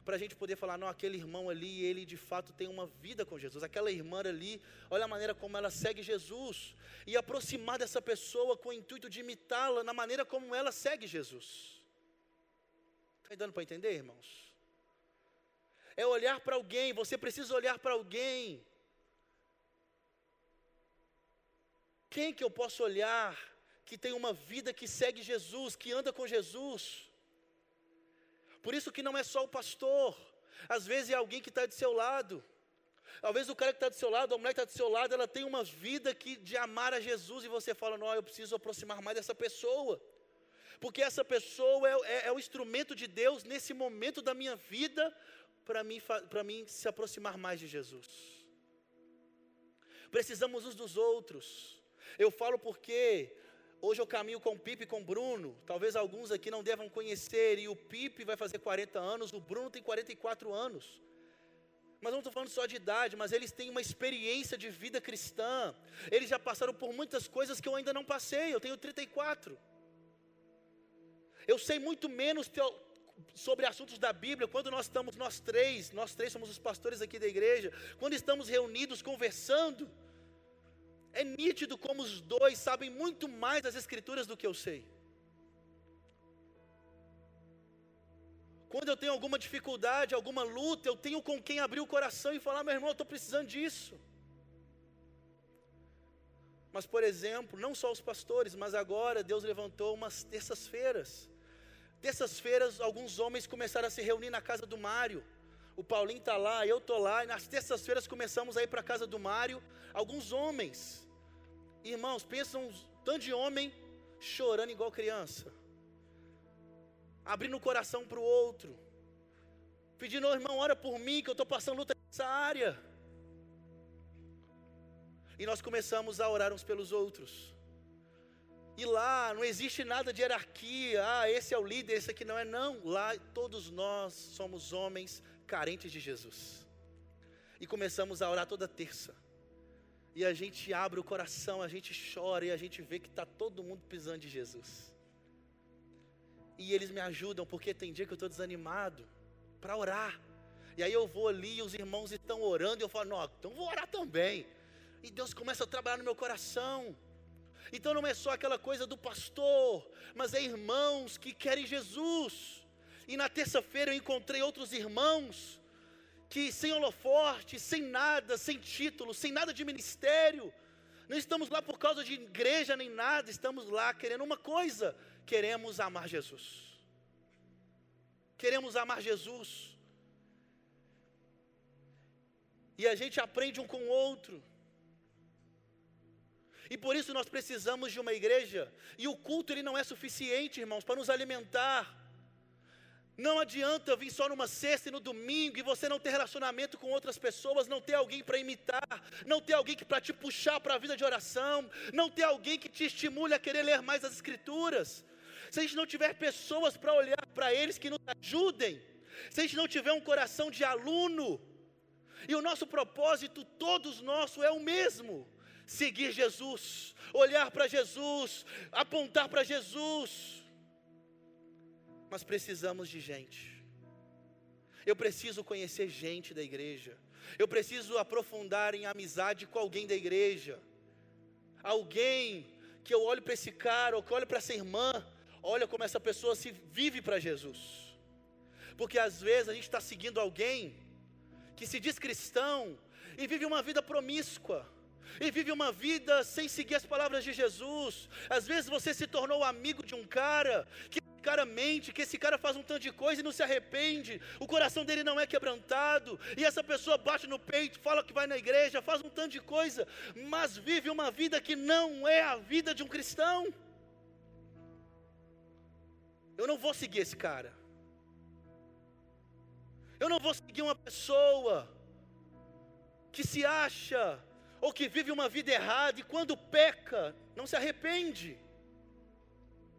para a gente poder falar, não, aquele irmão ali, ele de fato tem uma vida com Jesus. Aquela irmã ali, olha a maneira como ela segue Jesus. E aproximar dessa pessoa com o intuito de imitá-la na maneira como ela segue Jesus. Está dando para entender, irmãos? É olhar para alguém, você precisa olhar para alguém. Quem que eu posso olhar que tem uma vida que segue Jesus, que anda com Jesus? Por isso que não é só o pastor, às vezes é alguém que está de seu lado. Talvez o cara que está do seu lado, a mulher que está do seu lado, ela tem uma vida que de amar a Jesus e você fala, não, eu preciso aproximar mais dessa pessoa porque essa pessoa é, é, é o instrumento de Deus nesse momento da minha vida para mim, mim se aproximar mais de Jesus. Precisamos uns dos outros. Eu falo porque Hoje eu caminho com o Pipe e com o Bruno. Talvez alguns aqui não devam conhecer. E o Pipe vai fazer 40 anos, o Bruno tem 44 anos. Mas não estou falando só de idade, mas eles têm uma experiência de vida cristã. Eles já passaram por muitas coisas que eu ainda não passei. Eu tenho 34. Eu sei muito menos sobre assuntos da Bíblia quando nós estamos, nós três, nós três somos os pastores aqui da igreja, quando estamos reunidos conversando. É nítido como os dois sabem muito mais das Escrituras do que eu sei. Quando eu tenho alguma dificuldade, alguma luta, eu tenho com quem abrir o coração e falar: meu irmão, eu estou precisando disso. Mas, por exemplo, não só os pastores, mas agora Deus levantou umas terças-feiras. Terças-feiras, alguns homens começaram a se reunir na casa do Mário. O Paulinho está lá, eu estou lá, e nas terças-feiras começamos a ir para a casa do Mário. Alguns homens, irmãos, pensam um tanto de homem chorando igual criança abrindo o coração para o outro, pedindo, oh, irmão, ora por mim, que eu estou passando luta nessa área. E nós começamos a orar uns pelos outros. E lá não existe nada de hierarquia, ah, esse é o líder, esse aqui não é, não. Lá todos nós somos homens carentes de Jesus. E começamos a orar toda terça. E a gente abre o coração, a gente chora e a gente vê que está todo mundo pisando de Jesus e eles me ajudam, porque tem dia que eu estou desanimado para orar. E aí eu vou ali e os irmãos estão orando e eu falo, não, então vou orar também. E Deus começa a trabalhar no meu coração. Então não é só aquela coisa do pastor, mas é irmãos que querem Jesus. E na terça-feira eu encontrei outros irmãos que sem holoforte, sem nada, sem título, sem nada de ministério, não estamos lá por causa de igreja nem nada, estamos lá querendo uma coisa: queremos amar Jesus. Queremos amar Jesus. E a gente aprende um com o outro. E por isso nós precisamos de uma igreja. E o culto ele não é suficiente, irmãos, para nos alimentar. Não adianta vir só numa sexta e no domingo e você não ter relacionamento com outras pessoas, não ter alguém para imitar, não ter alguém para te puxar para a vida de oração, não ter alguém que te estimule a querer ler mais as escrituras se a gente não tiver pessoas para olhar para eles que nos ajudem, se a gente não tiver um coração de aluno, e o nosso propósito, todos nosso, é o mesmo: seguir Jesus, olhar para Jesus, apontar para Jesus. Mas precisamos de gente. Eu preciso conhecer gente da igreja. Eu preciso aprofundar em amizade com alguém da igreja. Alguém que eu olho para esse cara, ou que eu olho para essa irmã, olha como essa pessoa se vive para Jesus. Porque às vezes a gente está seguindo alguém que se diz cristão e vive uma vida promíscua, e vive uma vida sem seguir as palavras de Jesus. Às vezes você se tornou amigo de um cara que cara mente, que esse cara faz um tanto de coisa e não se arrepende, o coração dele não é quebrantado, e essa pessoa bate no peito, fala que vai na igreja, faz um tanto de coisa, mas vive uma vida que não é a vida de um cristão. Eu não vou seguir esse cara. Eu não vou seguir uma pessoa que se acha ou que vive uma vida errada e quando peca, não se arrepende.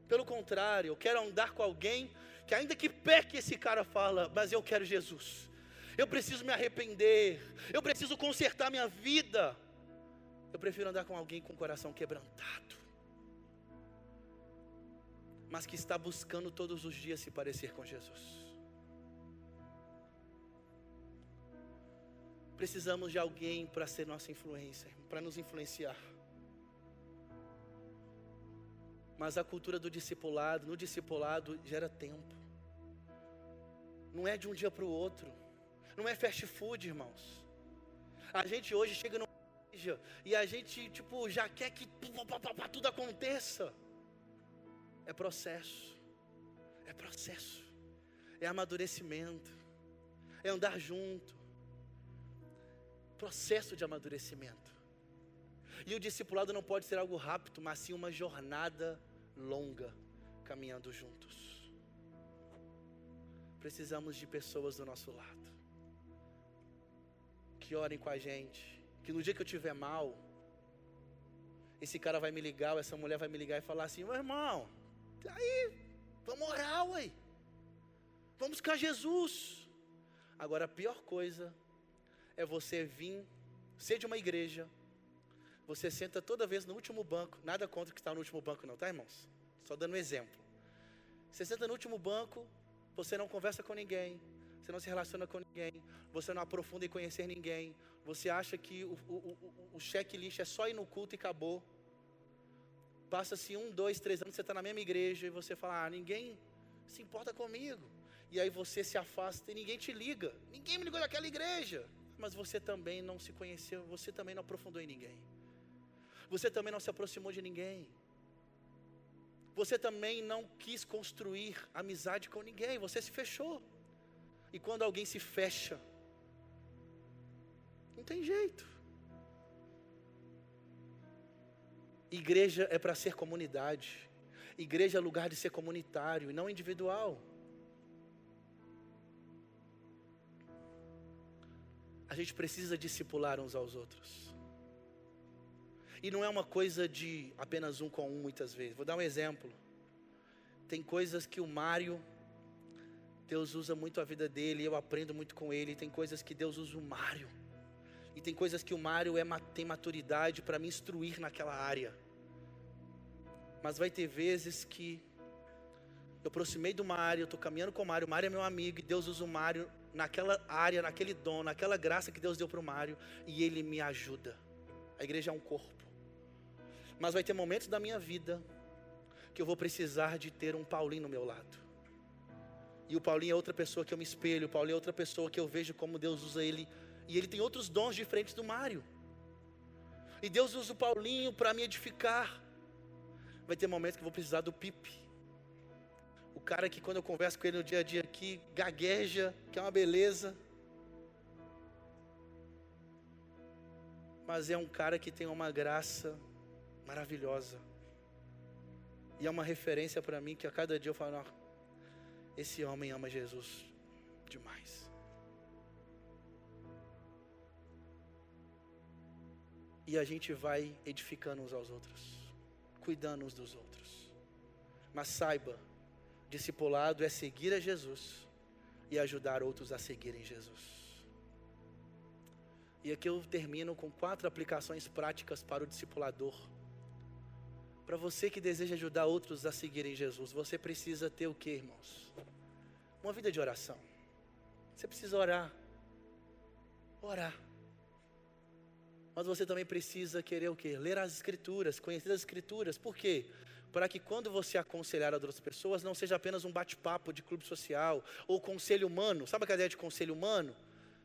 Pelo contrário, eu quero andar com alguém que ainda que peque esse cara fala, mas eu quero Jesus. Eu preciso me arrepender. Eu preciso consertar minha vida. Eu prefiro andar com alguém com o coração quebrantado mas que está buscando todos os dias se parecer com Jesus. Precisamos de alguém para ser nossa influência, para nos influenciar. Mas a cultura do discipulado, no discipulado gera tempo. Não é de um dia para o outro. Não é fast food, irmãos. A gente hoje chega numa igreja e a gente tipo já quer que tudo aconteça. É processo. É processo. É amadurecimento. É andar junto. Processo de amadurecimento. E o discipulado não pode ser algo rápido, mas sim uma jornada longa, caminhando juntos. Precisamos de pessoas do nosso lado, que orem com a gente, que no dia que eu estiver mal, esse cara vai me ligar, ou essa mulher vai me ligar e falar assim: meu irmão, aí, vamos orar, ué. Vamos buscar Jesus. Agora, a pior coisa é você vir, ser de uma igreja, você senta toda vez no último banco, nada contra que está no último banco, não, tá, irmãos? Só dando um exemplo. Você senta no último banco, você não conversa com ninguém, você não se relaciona com ninguém, você não aprofunda em conhecer ninguém, você acha que o, o, o, o checklist é só ir no culto e acabou. Passa-se um, dois, três anos, você está na mesma igreja e você fala, ah, ninguém se importa comigo. E aí você se afasta e ninguém te liga. Ninguém me ligou daquela igreja. Mas você também não se conheceu, você também não aprofundou em ninguém. Você também não se aproximou de ninguém. Você também não quis construir amizade com ninguém, você se fechou. E quando alguém se fecha, não tem jeito. Igreja é para ser comunidade. Igreja é lugar de ser comunitário e não individual. A gente precisa discipular uns aos outros. E não é uma coisa de apenas um com um, muitas vezes. Vou dar um exemplo. Tem coisas que o Mário, Deus usa muito a vida dele, eu aprendo muito com ele. Tem coisas que Deus usa o Mário. E tem coisas que o Mário é, tem maturidade para me instruir naquela área. Mas vai ter vezes que eu aproximei do Mário, eu estou caminhando com o Mário, o Mário é meu amigo, e Deus usa o Mário naquela área, naquele dom, naquela graça que Deus deu para o Mário, e ele me ajuda. A igreja é um corpo. Mas vai ter momentos da minha vida que eu vou precisar de ter um Paulinho no meu lado. E o Paulinho é outra pessoa que eu me espelho, o Paulinho é outra pessoa que eu vejo como Deus usa ele. E ele tem outros dons diferentes do Mário. E Deus usa o Paulinho para me edificar. Vai ter momentos que eu vou precisar do Pipe. Cara que quando eu converso com ele no dia a dia aqui, gagueja, que é uma beleza. Mas é um cara que tem uma graça maravilhosa. E é uma referência para mim que a cada dia eu falo, esse homem ama Jesus demais. E a gente vai edificando uns aos outros, cuidando uns dos outros. Mas saiba, discipulado é seguir a Jesus e ajudar outros a seguirem Jesus. E aqui eu termino com quatro aplicações práticas para o discipulador. Para você que deseja ajudar outros a seguirem Jesus, você precisa ter o que, irmãos? Uma vida de oração. Você precisa orar. Orar. Mas você também precisa querer o que? Ler as escrituras, conhecer as escrituras. Por quê? Para que quando você aconselhar outras pessoas, não seja apenas um bate-papo de clube social ou conselho humano. Sabe a ideia de conselho humano?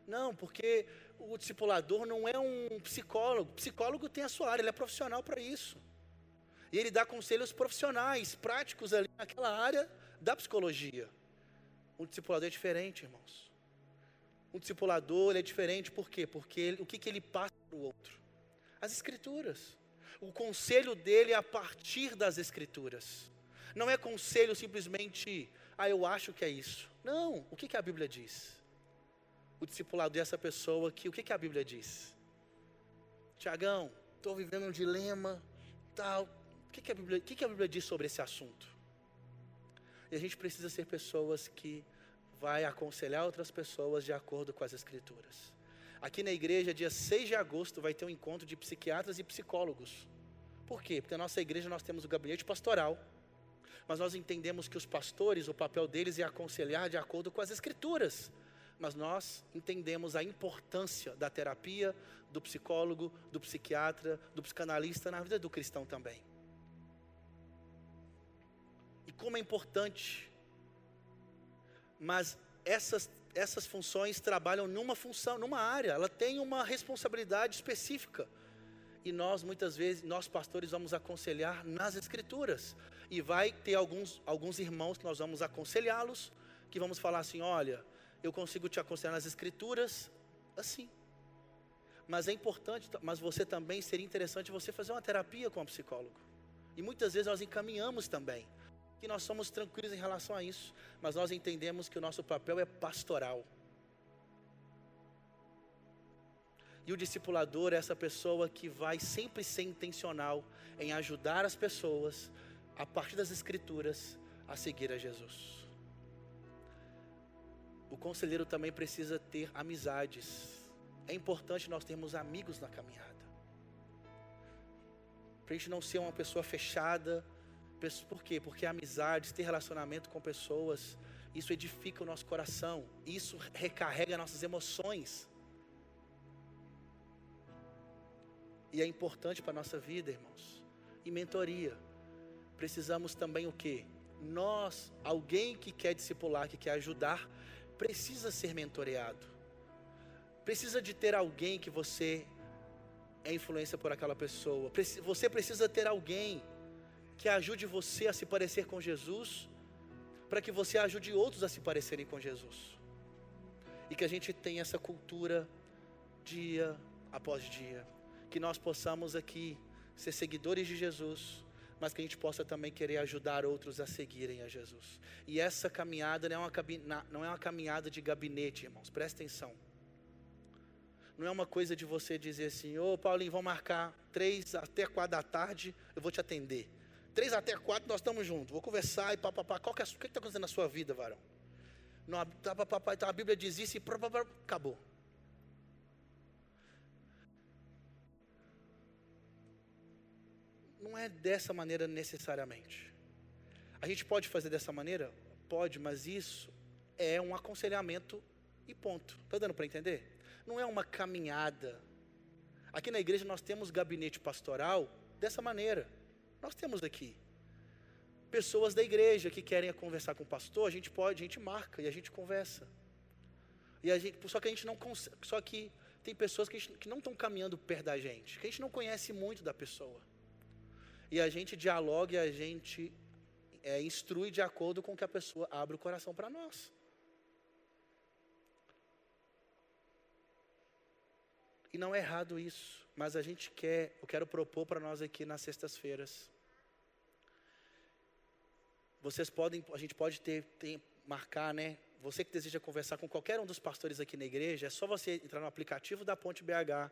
Não, porque o discipulador não é um psicólogo. O psicólogo tem a sua área, ele é profissional para isso. E ele dá conselhos profissionais, práticos ali naquela área da psicologia. Um discipulador é diferente, irmãos. Um discipulador é diferente por quê? Porque ele, o que, que ele passa para o outro? As escrituras. O conselho dele é a partir das escrituras. Não é conselho simplesmente, ah, eu acho que é isso. Não, o que, que a Bíblia diz? O discipulador é essa pessoa que, o que, que a Bíblia diz? Tiagão, estou vivendo um dilema, tal, que, que, a Bíblia, que, que a Bíblia diz sobre esse assunto? E a gente precisa ser pessoas que vai aconselhar outras pessoas de acordo com as escrituras. Aqui na igreja, dia 6 de agosto, vai ter um encontro de psiquiatras e psicólogos. Por quê? Porque na nossa igreja nós temos o gabinete pastoral, mas nós entendemos que os pastores, o papel deles é aconselhar de acordo com as escrituras. Mas nós entendemos a importância da terapia, do psicólogo, do psiquiatra, do psicanalista na vida do cristão também como é importante. Mas essas, essas funções trabalham numa função, numa área, ela tem uma responsabilidade específica. E nós, muitas vezes, nós pastores vamos aconselhar nas escrituras. E vai ter alguns, alguns irmãos que nós vamos aconselhá-los, que vamos falar assim: olha, eu consigo te aconselhar nas escrituras assim. Mas é importante, mas você também seria interessante você fazer uma terapia com um psicólogo. E muitas vezes nós encaminhamos também que nós somos tranquilos em relação a isso, mas nós entendemos que o nosso papel é pastoral. E o discipulador é essa pessoa que vai sempre ser intencional em ajudar as pessoas, a partir das Escrituras, a seguir a Jesus. O conselheiro também precisa ter amizades. É importante nós termos amigos na caminhada. Para a gente não ser uma pessoa fechada. Por quê? Porque amizades, ter relacionamento com pessoas, isso edifica o nosso coração, isso recarrega nossas emoções. E é importante para a nossa vida, irmãos. E mentoria. Precisamos também o quê? Nós, alguém que quer discipular, que quer ajudar, precisa ser mentoreado. Precisa de ter alguém que você é influência por aquela pessoa. Você precisa ter alguém que ajude você a se parecer com Jesus, para que você ajude outros a se parecerem com Jesus. E que a gente tenha essa cultura dia após dia. Que nós possamos aqui ser seguidores de Jesus, mas que a gente possa também querer ajudar outros a seguirem a Jesus. E essa caminhada não é uma, não é uma caminhada de gabinete, irmãos, presta atenção. Não é uma coisa de você dizer assim, ô Paulinho, vamos marcar três até quatro da tarde, eu vou te atender. Três até quatro nós estamos juntos, vou conversar e papapá. Qual que é, o que está acontecendo na sua vida, varão? Não, tá, papapá, então a Bíblia diz isso e papapá, acabou. Não é dessa maneira necessariamente. A gente pode fazer dessa maneira? Pode, mas isso é um aconselhamento e ponto. Está dando para entender? Não é uma caminhada. Aqui na igreja nós temos gabinete pastoral dessa maneira. Nós temos aqui pessoas da igreja que querem conversar com o pastor, a gente pode, a gente marca e a gente conversa. E a gente, só que a gente não consegue, só que tem pessoas que, gente, que não estão caminhando perto da gente, que a gente não conhece muito da pessoa e a gente dialoga e a gente é, instrui de acordo com que a pessoa abre o coração para nós. E não é errado isso, mas a gente quer, eu quero propor para nós aqui nas sextas-feiras. Vocês podem, a gente pode ter, ter, marcar, né? Você que deseja conversar com qualquer um dos pastores aqui na igreja, é só você entrar no aplicativo da Ponte BH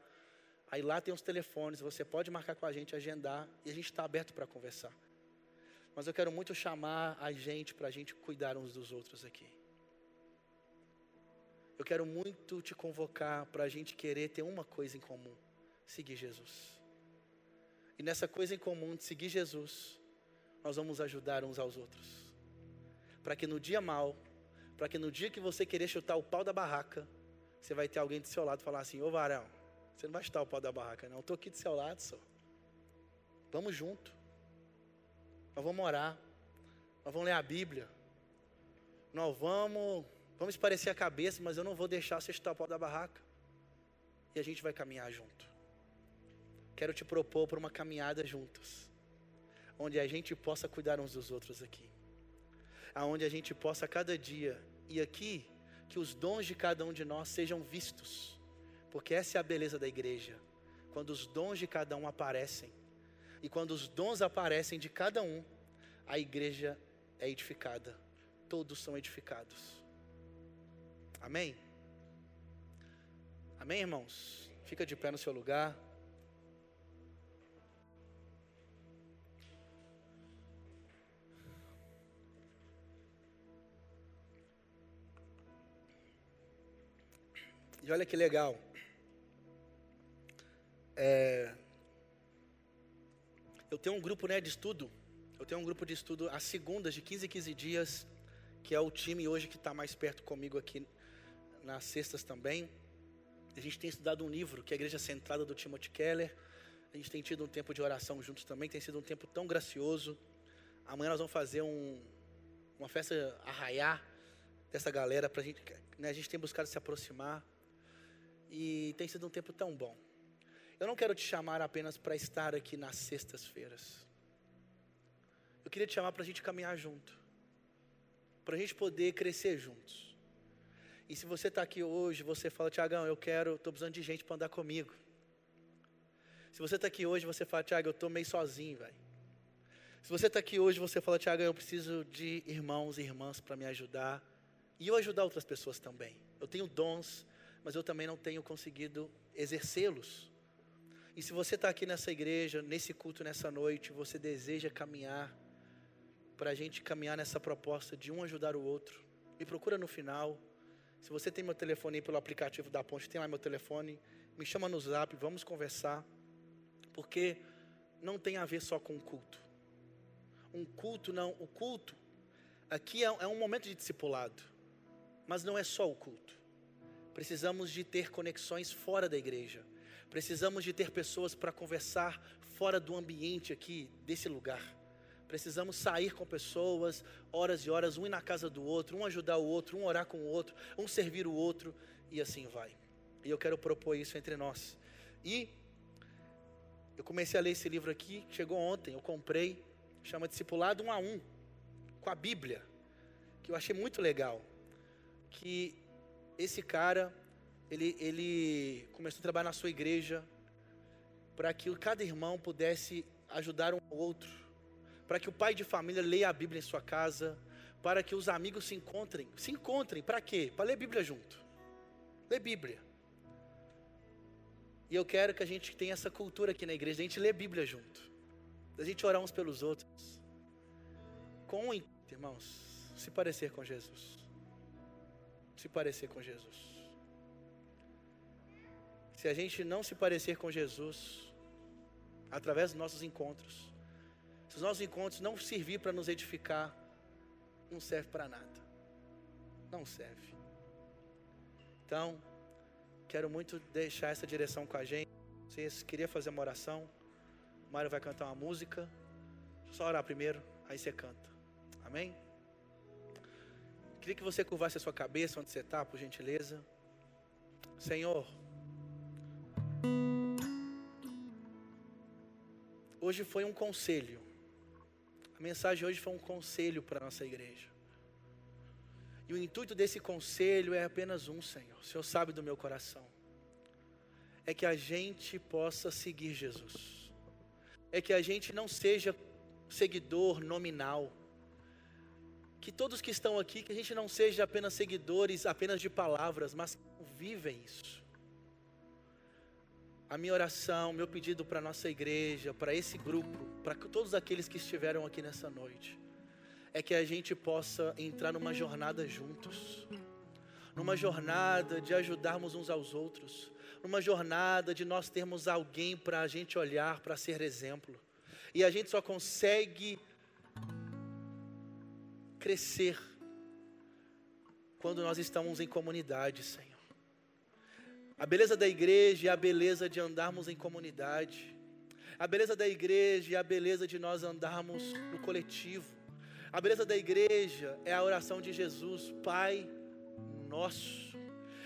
Aí lá tem os telefones, você pode marcar com a gente, agendar, e a gente está aberto para conversar. Mas eu quero muito chamar a gente para a gente cuidar uns dos outros aqui. Eu quero muito te convocar para a gente querer ter uma coisa em comum: seguir Jesus. E nessa coisa em comum de seguir Jesus, nós vamos ajudar uns aos outros. Para que no dia mal, para que no dia que você querer chutar o pau da barraca, você vai ter alguém do seu lado falar assim: Ô varão, você não vai estar o pau da barraca, não. Eu estou aqui do seu lado só. Vamos junto. Nós vamos orar. Nós vamos ler a Bíblia. Nós vamos, vamos parecer a cabeça, mas eu não vou deixar você estar o pau da barraca. E a gente vai caminhar junto. Quero te propor para uma caminhada juntos. Onde a gente possa cuidar uns dos outros aqui. Aonde a gente possa cada dia e aqui que os dons de cada um de nós sejam vistos porque essa é a beleza da igreja. Quando os dons de cada um aparecem, e quando os dons aparecem de cada um, a igreja é edificada. Todos são edificados. Amém? Amém, irmãos? Fica de pé no seu lugar. E olha que legal. É, eu tenho um grupo né, de estudo. Eu tenho um grupo de estudo às segundas, de 15 em 15 dias, que é o time hoje que está mais perto comigo aqui nas sextas também. A gente tem estudado um livro, que é a Igreja Centrada do Timothy Keller. A gente tem tido um tempo de oração juntos também, tem sido um tempo tão gracioso. Amanhã nós vamos fazer um, uma festa arraiar dessa galera para gente, né, a gente tem buscado se aproximar e tem sido um tempo tão bom. Eu não quero te chamar apenas para estar aqui nas sextas-feiras. Eu queria te chamar para a gente caminhar junto, para a gente poder crescer juntos. E se você está aqui hoje, você fala, Tiagão, eu quero, estou precisando de gente para andar comigo. Se você está aqui hoje, você fala, Tiago, eu estou meio sozinho, velho. Se você está aqui hoje, você fala, Tiago, eu preciso de irmãos e irmãs para me ajudar. E eu ajudar outras pessoas também. Eu tenho dons, mas eu também não tenho conseguido exercê-los. E se você está aqui nessa igreja, nesse culto, nessa noite, você deseja caminhar, para a gente caminhar nessa proposta de um ajudar o outro, me procura no final. Se você tem meu telefone aí pelo aplicativo da Ponte, tem lá meu telefone, me chama no zap, vamos conversar. Porque não tem a ver só com o culto. Um culto não, o culto aqui é, é um momento de discipulado, mas não é só o culto. Precisamos de ter conexões fora da igreja. Precisamos de ter pessoas para conversar fora do ambiente aqui, desse lugar. Precisamos sair com pessoas, horas e horas, um ir na casa do outro, um ajudar o outro, um orar com o outro, um servir o outro, e assim vai. E eu quero propor isso entre nós. E eu comecei a ler esse livro aqui, chegou ontem, eu comprei, chama Discipulado um a um, com a Bíblia, que eu achei muito legal. Que esse cara, ele, ele começou a trabalhar na sua igreja, para que cada irmão pudesse ajudar um ao outro para que o pai de família leia a Bíblia em sua casa, para que os amigos se encontrem. Se encontrem, para quê? Para ler Bíblia junto. Ler Bíblia. E eu quero que a gente tenha essa cultura aqui na igreja, a gente ler Bíblia junto. A gente orar uns pelos outros. Com, irmãos, se parecer com Jesus. Se parecer com Jesus. Se a gente não se parecer com Jesus, através dos nossos encontros, se os nossos encontros não servir para nos edificar, não serve para nada. Não serve. Então, quero muito deixar essa direção com a gente. Vocês queria fazer uma oração? O Mário vai cantar uma música. Só orar primeiro, aí você canta. Amém? Queria que você curvasse a sua cabeça onde você está, por gentileza. Senhor, hoje foi um conselho mensagem hoje foi um conselho para a nossa igreja. E o intuito desse conselho é apenas um, Senhor. O Senhor sabe do meu coração. É que a gente possa seguir Jesus. É que a gente não seja seguidor nominal. Que todos que estão aqui, que a gente não seja apenas seguidores apenas de palavras, mas vivem isso. A minha oração, meu pedido para a nossa igreja, para esse grupo, para todos aqueles que estiveram aqui nessa noite, é que a gente possa entrar numa jornada juntos, numa jornada de ajudarmos uns aos outros, numa jornada de nós termos alguém para a gente olhar, para ser exemplo. E a gente só consegue crescer quando nós estamos em comunidade, Senhor. A beleza da igreja é a beleza de andarmos em comunidade. A beleza da igreja é a beleza de nós andarmos no coletivo. A beleza da igreja é a oração de Jesus, Pai nosso.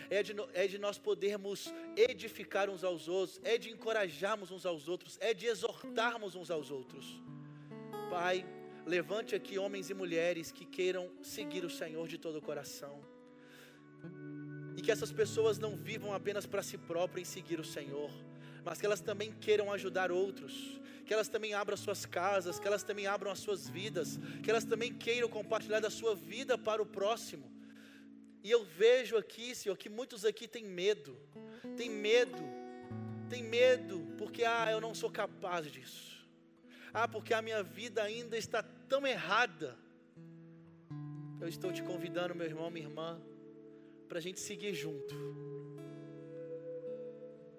É de, é de nós podermos edificar uns aos outros, é de encorajarmos uns aos outros, é de exortarmos uns aos outros. Pai, levante aqui homens e mulheres que queiram seguir o Senhor de todo o coração e que essas pessoas não vivam apenas para si próprias em seguir o Senhor, mas que elas também queiram ajudar outros, que elas também abram suas casas, que elas também abram as suas vidas, que elas também queiram compartilhar da sua vida para o próximo. E eu vejo aqui, Senhor, que muitos aqui têm medo, têm medo, têm medo, porque ah, eu não sou capaz disso. Ah, porque a minha vida ainda está tão errada. Eu estou te convidando, meu irmão, minha irmã, para a gente seguir junto.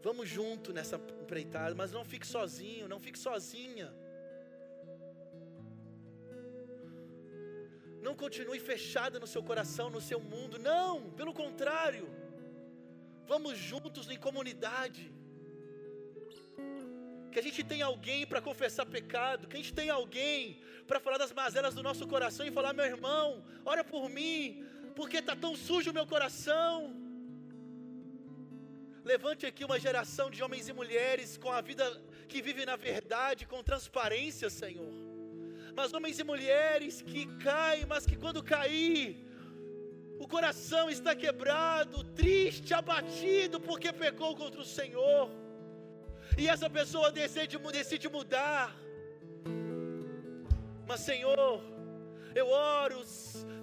Vamos junto nessa empreitada, mas não fique sozinho, não fique sozinha. Não continue fechada no seu coração, no seu mundo. Não, pelo contrário. Vamos juntos em comunidade. Que a gente tenha alguém para confessar pecado, que a gente tenha alguém para falar das mazelas do nosso coração e falar: meu irmão, ora por mim, porque está tão sujo o meu coração. Levante aqui uma geração de homens e mulheres com a vida que vive na verdade, com transparência, Senhor. Mas homens e mulheres que caem, mas que quando cair, o coração está quebrado, triste, abatido, porque pecou contra o Senhor. E essa pessoa decide, decide mudar. Mas, Senhor, Eu oro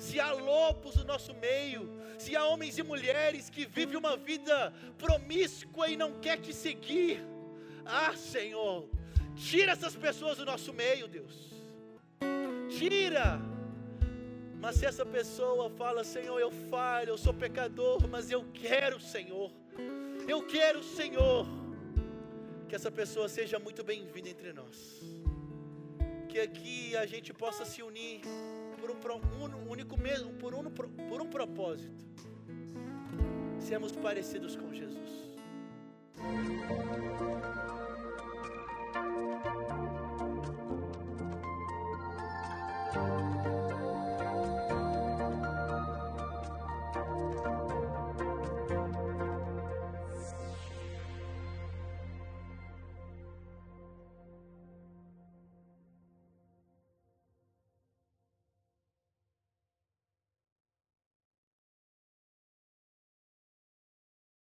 se há lobos no nosso meio, se há homens e mulheres que vivem uma vida promíscua e não quer te seguir. Ah, Senhor, tira essas pessoas do nosso meio, Deus. Tira. Mas se essa pessoa fala, Senhor, eu falho, eu sou pecador, mas eu quero, Senhor. Eu quero, Senhor, que essa pessoa seja muito bem-vinda entre nós. Que aqui a gente possa se unir por um, único mesmo, por um, por um propósito. Sermos parecidos com Jesus.